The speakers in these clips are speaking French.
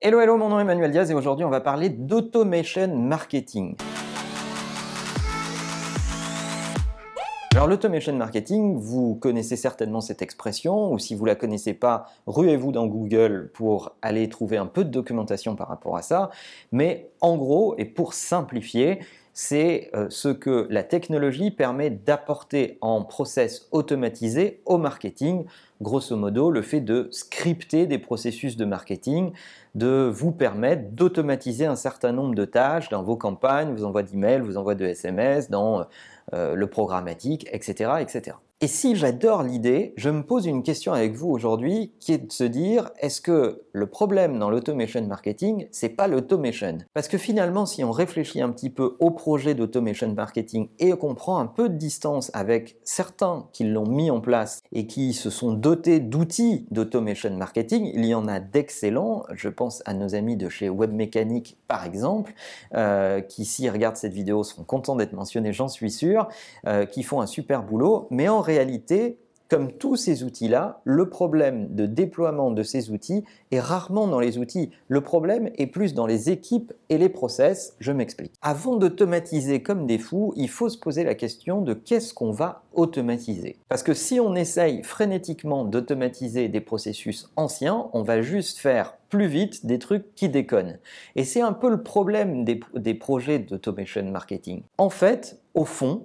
Hello, hello, mon nom est Emmanuel Diaz et aujourd'hui on va parler d'automation marketing. Alors l'automation marketing, vous connaissez certainement cette expression, ou si vous la connaissez pas, ruez-vous dans Google pour aller trouver un peu de documentation par rapport à ça. Mais en gros, et pour simplifier, c'est euh, ce que la technologie permet d'apporter en process automatisé au marketing. Grosso modo, le fait de scripter des processus de marketing, de vous permettre d'automatiser un certain nombre de tâches dans vos campagnes, vous envoie d'emails, vous envoie de SMS, dans euh, le programmatique, etc. Et si j'adore l'idée, je me pose une question avec vous aujourd'hui qui est de se dire est-ce que le problème dans l'automation marketing, c'est pas l'automation? Parce que finalement, si on réfléchit un petit peu au projet d'automation marketing et qu'on prend un peu de distance avec certains qui l'ont mis en place et qui se sont dotés d'outils d'automation marketing, il y en a d'excellents. Je pense à nos amis de chez Webmechanic par exemple, euh, qui s'ils regardent cette vidéo seront contents d'être mentionnés, j'en suis sûr, euh, qui font un super boulot, mais en réalité, comme tous ces outils-là, le problème de déploiement de ces outils est rarement dans les outils. Le problème est plus dans les équipes et les process. Je m'explique. Avant d'automatiser comme des fous, il faut se poser la question de qu'est-ce qu'on va automatiser. Parce que si on essaye frénétiquement d'automatiser des processus anciens, on va juste faire plus vite des trucs qui déconnent. Et c'est un peu le problème des, des projets d'automation marketing. En fait, au fond,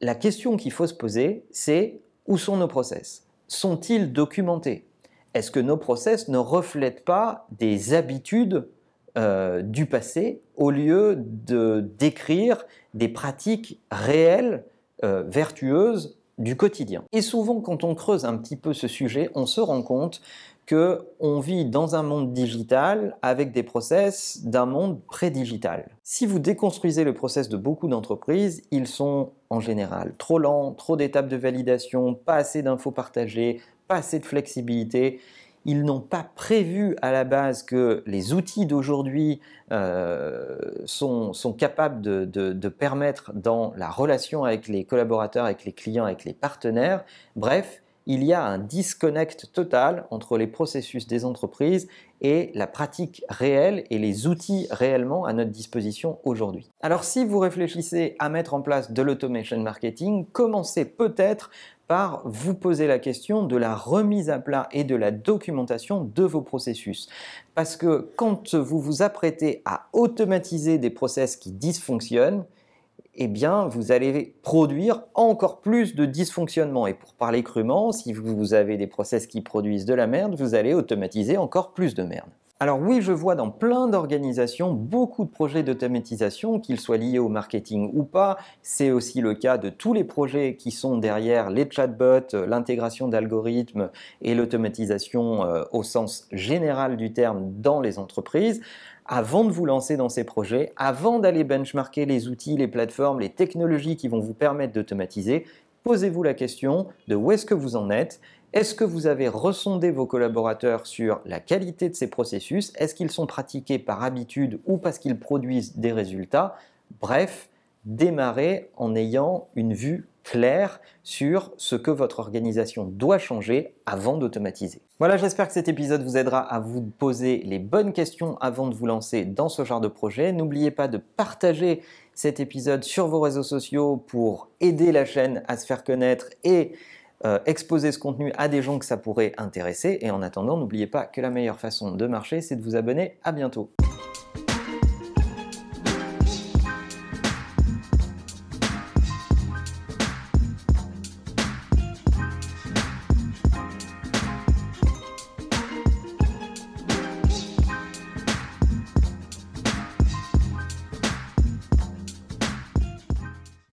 la question qu'il faut se poser, c'est où sont nos process? Sont-ils documentés? Est-ce que nos process ne reflètent pas des habitudes euh, du passé au lieu de décrire des pratiques réelles, euh, vertueuses du quotidien? Et souvent, quand on creuse un petit peu ce sujet, on se rend compte qu'on vit dans un monde digital avec des process d'un monde pré-digital. Si vous déconstruisez le process de beaucoup d'entreprises, ils sont en général trop lents, trop d'étapes de validation, pas assez d'infos partagées, pas assez de flexibilité. Ils n'ont pas prévu à la base que les outils d'aujourd'hui euh, sont, capables de permettre dans la relation avec les collaborateurs, avec les clients, avec les partenaires. Bref, il y a un disconnect total entre les processus des entreprises et la pratique réelle et les outils réellement à notre disposition aujourd'hui. Alors si vous réfléchissez à mettre en place de l'automation marketing, commencez peut-être par vous poser la question de la remise à plat et de la documentation de vos processus. Parce que quand vous vous apprêtez à automatiser des process qui dysfonctionnent, eh bien, vous allez produire encore plus de dysfonctionnement. Et pour parler crûment, si vous avez des process qui produisent de la merde, vous allez automatiser encore plus de merde. Alors oui, je vois dans plein d'organisations beaucoup de projets d'automatisation, qu'ils soient liés au marketing ou pas. C'est aussi le cas de tous les projets qui sont derrière les chatbots, l'intégration d'algorithmes et l'automatisation euh, au sens général du terme dans les entreprises avant de vous lancer dans ces projets, avant d'aller benchmarker les outils, les plateformes, les technologies qui vont vous permettre d'automatiser, posez-vous la question de où est-ce que vous en êtes. Est-ce que vous avez ressondé vos collaborateurs sur la qualité de ces processus? Est-ce qu'ils sont pratiqués par habitude ou parce qu'ils produisent des résultats? Bref, démarrez en ayant une vue clair sur ce que votre organisation doit changer avant d'automatiser. Voilà, j'espère que cet épisode vous aidera à vous poser les bonnes questions avant de vous lancer dans ce genre de projet. N'oubliez pas de partager cet épisode sur vos réseaux sociaux pour aider la chaîne à se faire connaître et euh, exposer ce contenu à des gens que ça pourrait intéresser. Et en attendant, n'oubliez pas que la meilleure façon de marcher, c'est de vous abonner. À bientôt.